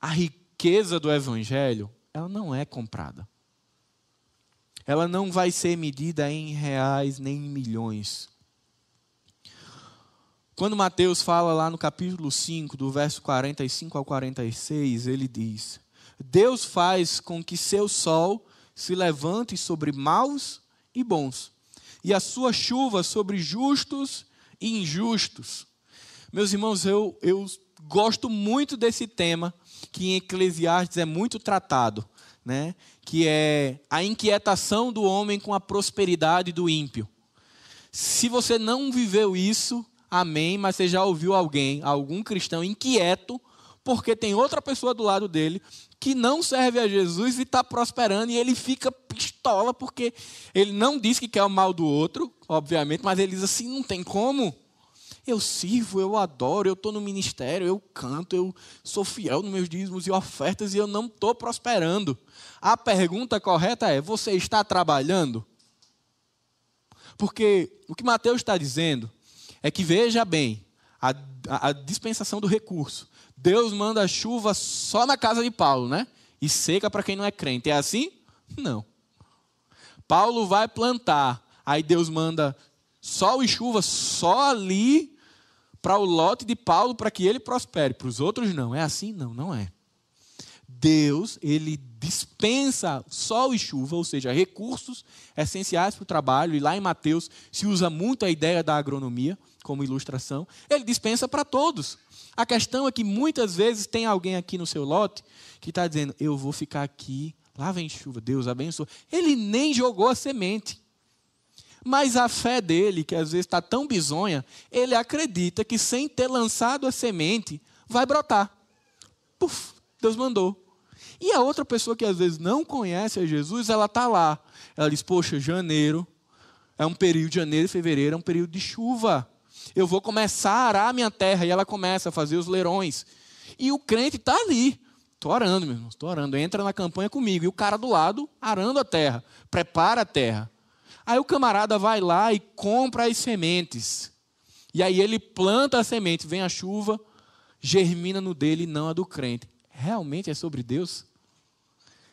A riqueza do evangelho, ela não é comprada. Ela não vai ser medida em reais nem em milhões. Quando Mateus fala lá no capítulo 5, do verso 45 ao 46, ele diz: Deus faz com que seu sol se levante sobre maus e bons, e a sua chuva sobre justos e injustos. Meus irmãos, eu, eu gosto muito desse tema, que em Eclesiastes é muito tratado, né? que é a inquietação do homem com a prosperidade do ímpio. Se você não viveu isso, amém, mas você já ouviu alguém, algum cristão inquieto, porque tem outra pessoa do lado dele que não serve a Jesus e está prosperando, e ele fica pistola porque ele não diz que quer o mal do outro, obviamente, mas ele diz assim: não tem como. Eu sirvo, eu adoro, eu estou no ministério, eu canto, eu sou fiel nos meus dízimos e ofertas e eu não estou prosperando. A pergunta correta é: você está trabalhando? Porque o que Mateus está dizendo é que, veja bem, a, a, a dispensação do recurso Deus manda chuva só na casa de Paulo, né? E seca para quem não é crente. É assim? Não. Paulo vai plantar, aí Deus manda sol e chuva só ali para o lote de Paulo para que ele prospere. Para os outros não. É assim? Não, não é. Deus, ele dispensa sol e chuva, ou seja, recursos essenciais para o trabalho, e lá em Mateus se usa muito a ideia da agronomia como ilustração. Ele dispensa para todos. A questão é que muitas vezes tem alguém aqui no seu lote que está dizendo: Eu vou ficar aqui, lá vem chuva, Deus abençoe. Ele nem jogou a semente. Mas a fé dele, que às vezes está tão bizonha, ele acredita que sem ter lançado a semente, vai brotar. Puf, Deus mandou. E a outra pessoa que às vezes não conhece a Jesus, ela está lá. Ela diz: Poxa, janeiro é um período, janeiro e fevereiro é um período de chuva eu vou começar a arar a minha terra. E ela começa a fazer os leirões. E o crente está ali. Estou orando, meu irmão, estou orando. Entra na campanha comigo. E o cara do lado arando a terra. Prepara a terra. Aí o camarada vai lá e compra as sementes. E aí ele planta a semente. Vem a chuva, germina no dele e não a do crente. Realmente é sobre Deus?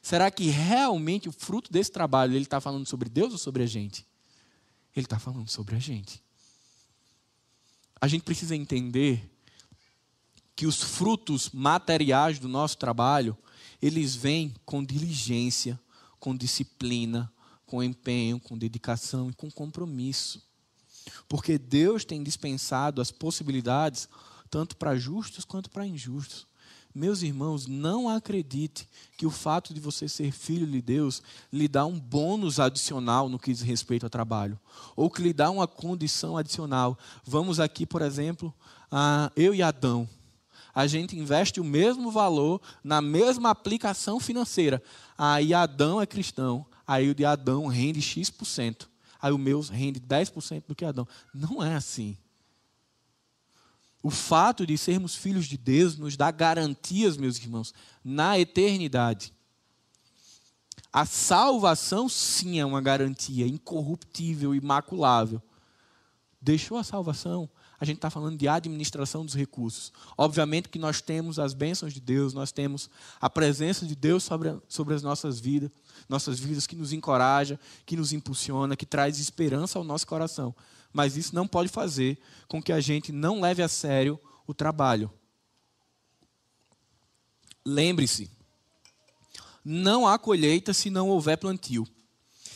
Será que realmente o fruto desse trabalho ele está falando sobre Deus ou sobre a gente? Ele está falando sobre a gente. A gente precisa entender que os frutos materiais do nosso trabalho, eles vêm com diligência, com disciplina, com empenho, com dedicação e com compromisso. Porque Deus tem dispensado as possibilidades tanto para justos quanto para injustos. Meus irmãos, não acredite que o fato de você ser filho de Deus lhe dá um bônus adicional no que diz respeito ao trabalho, ou que lhe dá uma condição adicional. Vamos aqui, por exemplo, a eu e Adão. A gente investe o mesmo valor na mesma aplicação financeira. Aí Adão é cristão, aí o de Adão rende X%, aí o meu rende 10% do que Adão. Não é assim. O fato de sermos filhos de Deus nos dá garantias, meus irmãos, na eternidade. A salvação, sim, é uma garantia incorruptível, imaculável. Deixou a salvação, a gente está falando de administração dos recursos. Obviamente que nós temos as bênçãos de Deus, nós temos a presença de Deus sobre, sobre as nossas vidas, nossas vidas que nos encoraja, que nos impulsiona, que traz esperança ao nosso coração mas isso não pode fazer com que a gente não leve a sério o trabalho. Lembre-se, não há colheita se não houver plantio.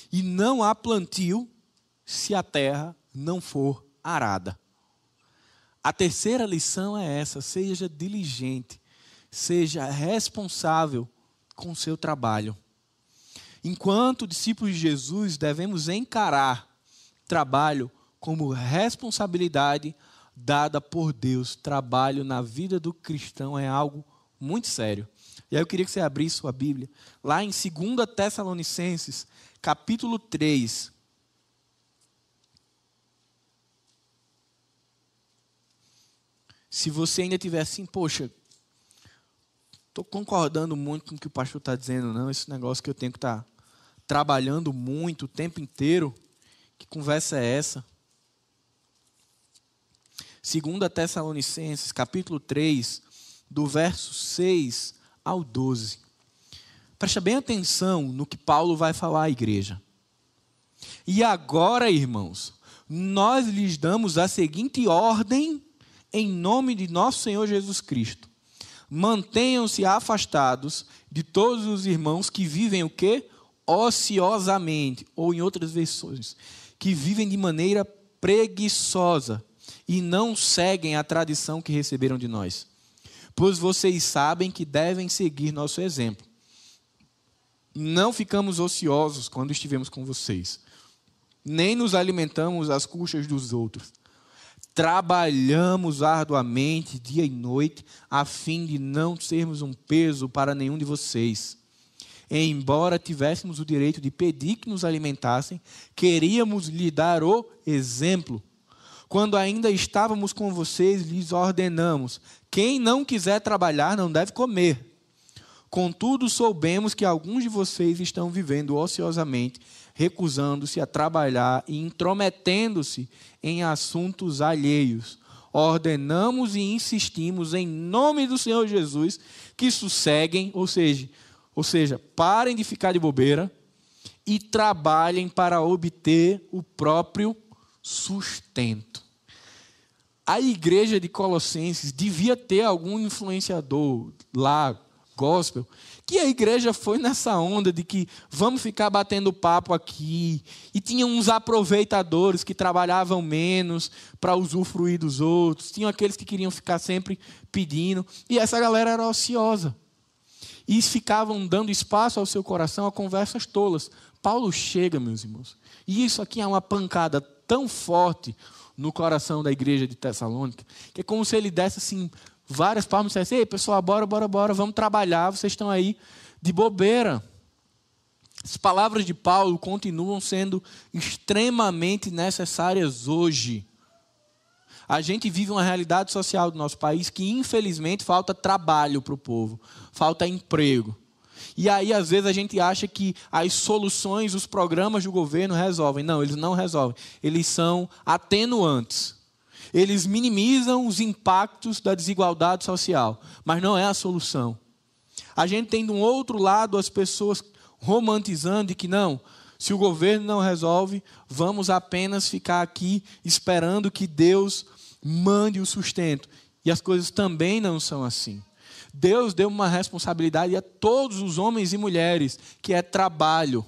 E não há plantio se a terra não for arada. A terceira lição é essa: seja diligente, seja responsável com o seu trabalho. Enquanto discípulos de Jesus, devemos encarar trabalho como responsabilidade dada por Deus. Trabalho na vida do cristão é algo muito sério. E aí eu queria que você abrisse sua Bíblia, lá em 2 Tessalonicenses, capítulo 3. Se você ainda tiver assim, poxa, estou concordando muito com o que o pastor está dizendo, não, esse negócio que eu tenho que estar tá trabalhando muito o tempo inteiro, que conversa é essa? 2 Tessalonicenses, capítulo 3, do verso 6 ao 12. Presta bem atenção no que Paulo vai falar à igreja. E agora, irmãos, nós lhes damos a seguinte ordem em nome de nosso Senhor Jesus Cristo. Mantenham-se afastados de todos os irmãos que vivem o quê? Ociosamente, ou em outras versões, que vivem de maneira preguiçosa e não seguem a tradição que receberam de nós. Pois vocês sabem que devem seguir nosso exemplo. Não ficamos ociosos quando estivemos com vocês, nem nos alimentamos às custas dos outros. Trabalhamos arduamente dia e noite, a fim de não sermos um peso para nenhum de vocês. Embora tivéssemos o direito de pedir que nos alimentassem, queríamos lhe dar o exemplo quando ainda estávamos com vocês, lhes ordenamos: quem não quiser trabalhar não deve comer. Contudo, soubemos que alguns de vocês estão vivendo ociosamente, recusando-se a trabalhar e intrometendo-se em assuntos alheios. Ordenamos e insistimos em nome do Senhor Jesus que sosseguem, ou seja, ou seja, parem de ficar de bobeira e trabalhem para obter o próprio sustento. A igreja de Colossenses devia ter algum influenciador lá, gospel, que a igreja foi nessa onda de que vamos ficar batendo papo aqui. E tinha uns aproveitadores que trabalhavam menos para usufruir dos outros, tinham aqueles que queriam ficar sempre pedindo, e essa galera era ociosa. E ficavam dando espaço ao seu coração a conversas tolas. Paulo chega, meus irmãos, e isso aqui é uma pancada tão forte no coração da igreja de Tessalônica, que é como se ele desse assim várias palmas e dissesse: Ei, pessoal, bora, bora, bora, vamos trabalhar, vocês estão aí de bobeira. As palavras de Paulo continuam sendo extremamente necessárias hoje. A gente vive uma realidade social do nosso país que, infelizmente, falta trabalho para o povo, falta emprego. E aí, às vezes, a gente acha que as soluções, os programas do governo resolvem. Não, eles não resolvem. Eles são atenuantes. Eles minimizam os impactos da desigualdade social, mas não é a solução. A gente tem de um outro lado as pessoas romantizando de que não, se o governo não resolve, vamos apenas ficar aqui esperando que Deus mande o sustento. E as coisas também não são assim. Deus deu uma responsabilidade a todos os homens e mulheres, que é trabalho.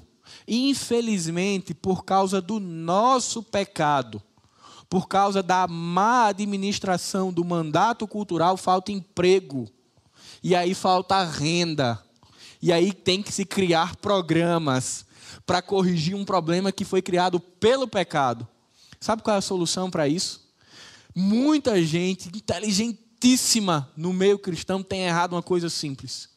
Infelizmente, por causa do nosso pecado, por causa da má administração do mandato cultural, falta emprego. E aí falta renda. E aí tem que se criar programas para corrigir um problema que foi criado pelo pecado. Sabe qual é a solução para isso? Muita gente inteligentíssima no meio cristão tem errado uma coisa simples.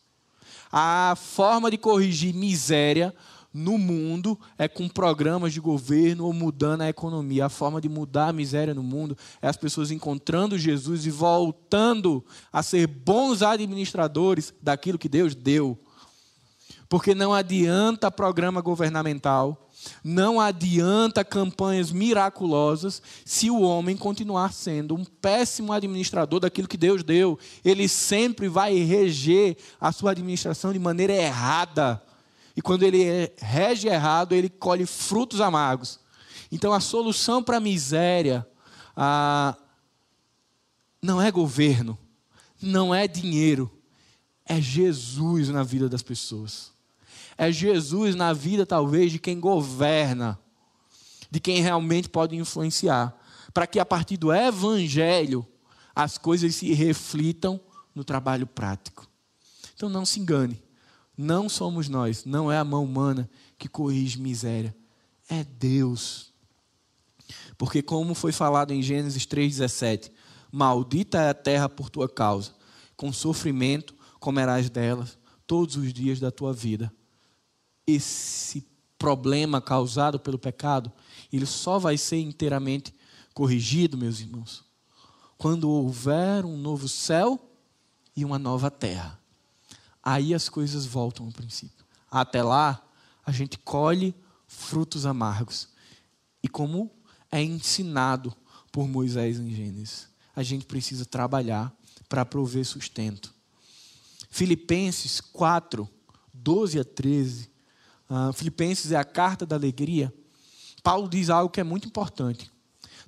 A forma de corrigir miséria no mundo é com programas de governo ou mudando a economia. A forma de mudar a miséria no mundo é as pessoas encontrando Jesus e voltando a ser bons administradores daquilo que Deus deu. Porque não adianta programa governamental, não adianta campanhas miraculosas se o homem continuar sendo um péssimo administrador daquilo que Deus deu. Ele sempre vai reger a sua administração de maneira errada. E quando ele rege errado, ele colhe frutos amargos. Então a solução para a miséria não é governo, não é dinheiro, é Jesus na vida das pessoas. É Jesus na vida, talvez, de quem governa, de quem realmente pode influenciar, para que a partir do Evangelho as coisas se reflitam no trabalho prático. Então não se engane, não somos nós, não é a mão humana que corrige miséria, é Deus. Porque, como foi falado em Gênesis 3,17, maldita é a terra por tua causa, com sofrimento comerás dela todos os dias da tua vida esse problema causado pelo pecado, ele só vai ser inteiramente corrigido, meus irmãos, quando houver um novo céu e uma nova terra. Aí as coisas voltam ao princípio. Até lá, a gente colhe frutos amargos. E como é ensinado por Moisés em Gênesis, a gente precisa trabalhar para prover sustento. Filipenses 4, 12 a 13 Uh, Filipenses é a carta da alegria. Paulo diz algo que é muito importante.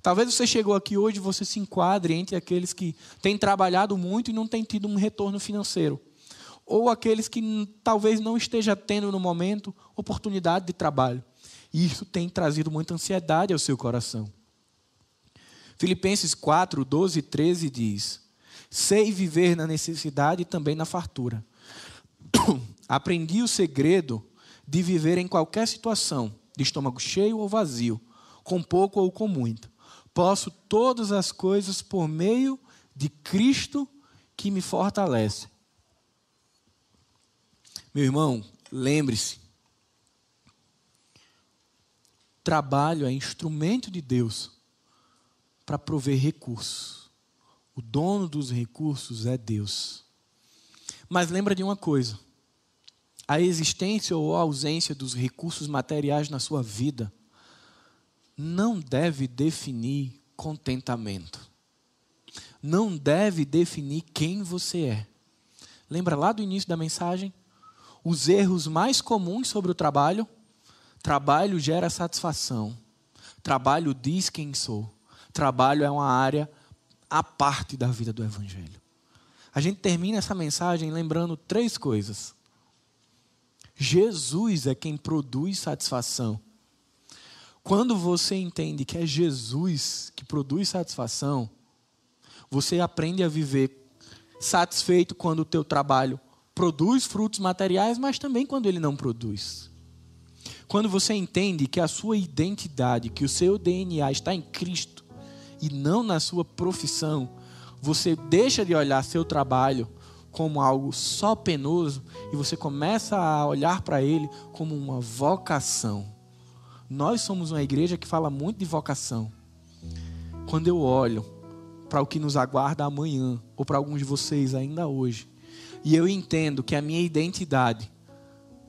Talvez você chegou aqui hoje e você se enquadre entre aqueles que têm trabalhado muito e não têm tido um retorno financeiro. Ou aqueles que talvez não esteja tendo no momento oportunidade de trabalho. E isso tem trazido muita ansiedade ao seu coração. Filipenses 4, 12 e 13 diz: Sei viver na necessidade e também na fartura. <coughs> Aprendi o segredo de viver em qualquer situação, de estômago cheio ou vazio, com pouco ou com muito. Posso todas as coisas por meio de Cristo que me fortalece. Meu irmão, lembre-se: trabalho é instrumento de Deus para prover recursos. O dono dos recursos é Deus. Mas lembra de uma coisa: a existência ou a ausência dos recursos materiais na sua vida não deve definir contentamento. Não deve definir quem você é. Lembra lá do início da mensagem? Os erros mais comuns sobre o trabalho? Trabalho gera satisfação. Trabalho diz quem sou. Trabalho é uma área à parte da vida do Evangelho. A gente termina essa mensagem lembrando três coisas. Jesus é quem produz satisfação. Quando você entende que é Jesus que produz satisfação, você aprende a viver satisfeito quando o teu trabalho produz frutos materiais, mas também quando ele não produz. Quando você entende que a sua identidade, que o seu DNA está em Cristo e não na sua profissão, você deixa de olhar seu trabalho como algo só penoso e você começa a olhar para ele como uma vocação. Nós somos uma igreja que fala muito de vocação. Quando eu olho para o que nos aguarda amanhã, ou para alguns de vocês ainda hoje, e eu entendo que a minha identidade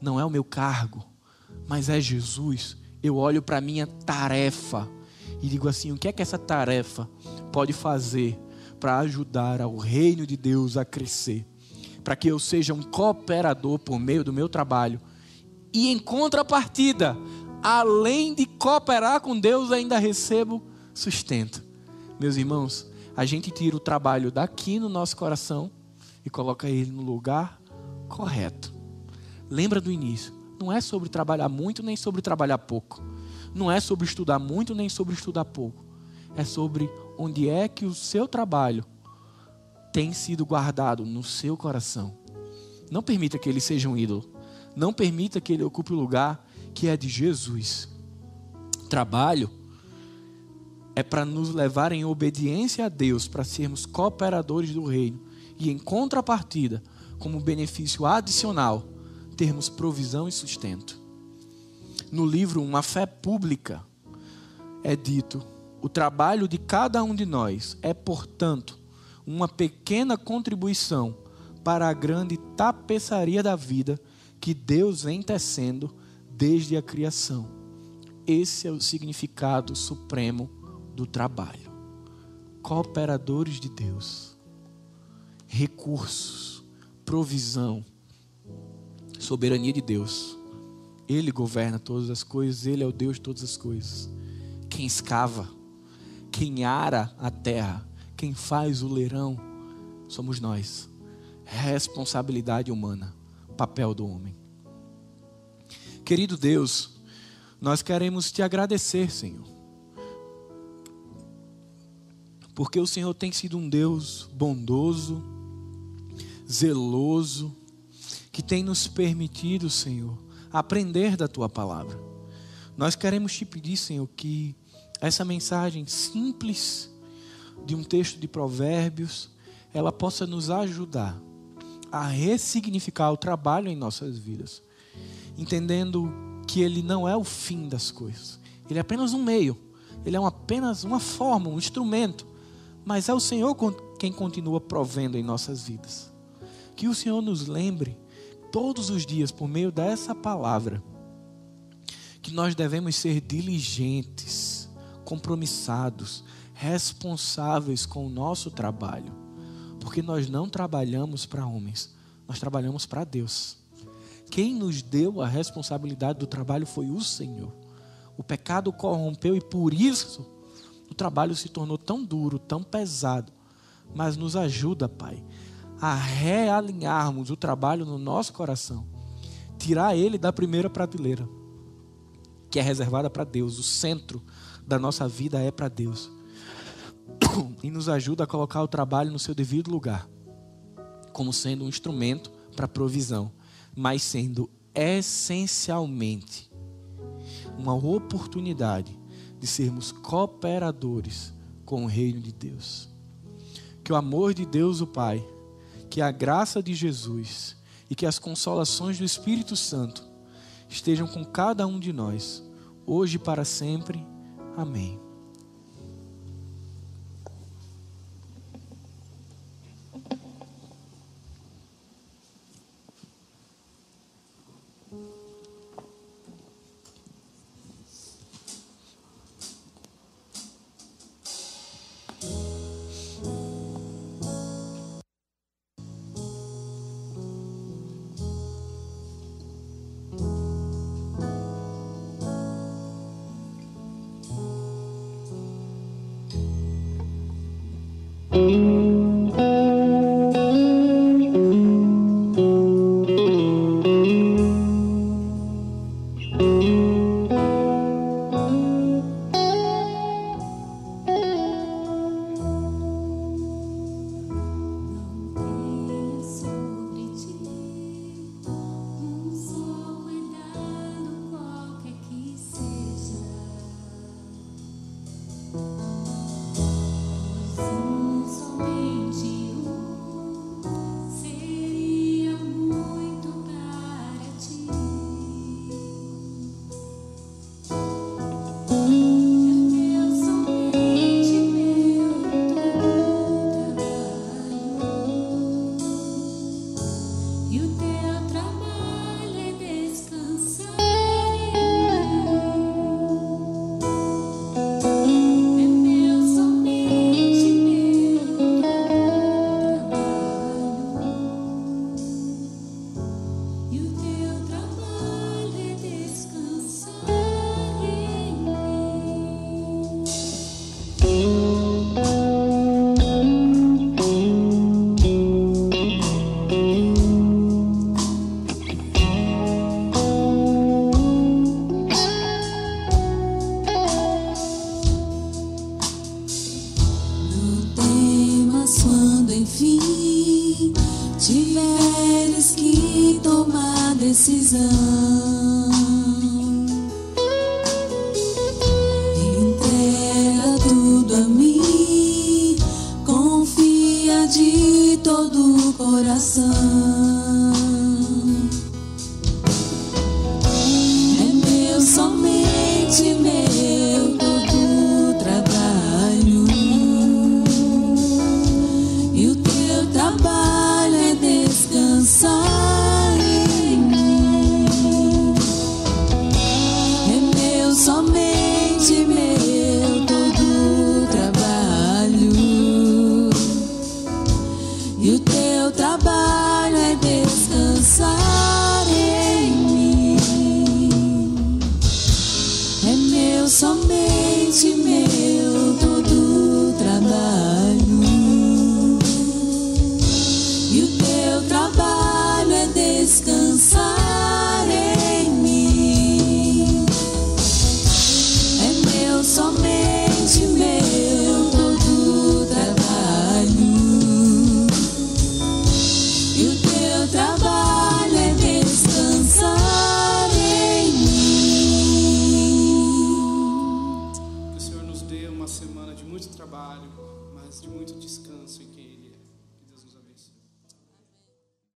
não é o meu cargo, mas é Jesus, eu olho para a minha tarefa e digo assim: o que é que essa tarefa pode fazer para ajudar ao reino de Deus a crescer? Para que eu seja um cooperador por meio do meu trabalho. E em contrapartida, além de cooperar com Deus, ainda recebo sustento. Meus irmãos, a gente tira o trabalho daqui no nosso coração e coloca ele no lugar correto. Lembra do início? Não é sobre trabalhar muito nem sobre trabalhar pouco. Não é sobre estudar muito nem sobre estudar pouco. É sobre onde é que o seu trabalho tem sido guardado no seu coração. Não permita que ele seja um ídolo. Não permita que ele ocupe o lugar que é de Jesus. Trabalho é para nos levar em obediência a Deus, para sermos cooperadores do reino. E em contrapartida, como benefício adicional, termos provisão e sustento. No livro Uma Fé Pública, é dito: o trabalho de cada um de nós é, portanto, uma pequena contribuição para a grande tapeçaria da vida que Deus vem tecendo desde a criação. Esse é o significado supremo do trabalho. Cooperadores de Deus, recursos, provisão, soberania de Deus. Ele governa todas as coisas, Ele é o Deus de todas as coisas. Quem escava, quem ara a terra, quem faz o leirão somos nós. Responsabilidade humana, papel do homem. Querido Deus, nós queremos te agradecer, Senhor. Porque o Senhor tem sido um Deus bondoso, zeloso, que tem nos permitido, Senhor, aprender da tua palavra. Nós queremos te pedir, Senhor, que essa mensagem simples, de um texto de Provérbios, ela possa nos ajudar a ressignificar o trabalho em nossas vidas, entendendo que ele não é o fim das coisas, ele é apenas um meio, ele é apenas uma forma, um instrumento, mas é o Senhor quem continua provendo em nossas vidas. Que o Senhor nos lembre todos os dias, por meio dessa palavra, que nós devemos ser diligentes, compromissados, responsáveis com o nosso trabalho, porque nós não trabalhamos para homens, nós trabalhamos para Deus. Quem nos deu a responsabilidade do trabalho foi o Senhor. O pecado corrompeu e por isso o trabalho se tornou tão duro, tão pesado. Mas nos ajuda, Pai, a realinharmos o trabalho no nosso coração, tirar ele da primeira prateleira, que é reservada para Deus. O centro da nossa vida é para Deus <coughs> e nos ajuda a colocar o trabalho no seu devido lugar, como sendo um instrumento para provisão, mas sendo essencialmente uma oportunidade de sermos cooperadores com o reino de Deus. Que o amor de Deus, o Pai, que a graça de Jesus e que as consolações do Espírito Santo estejam com cada um de nós, hoje e para sempre. Amém. Somente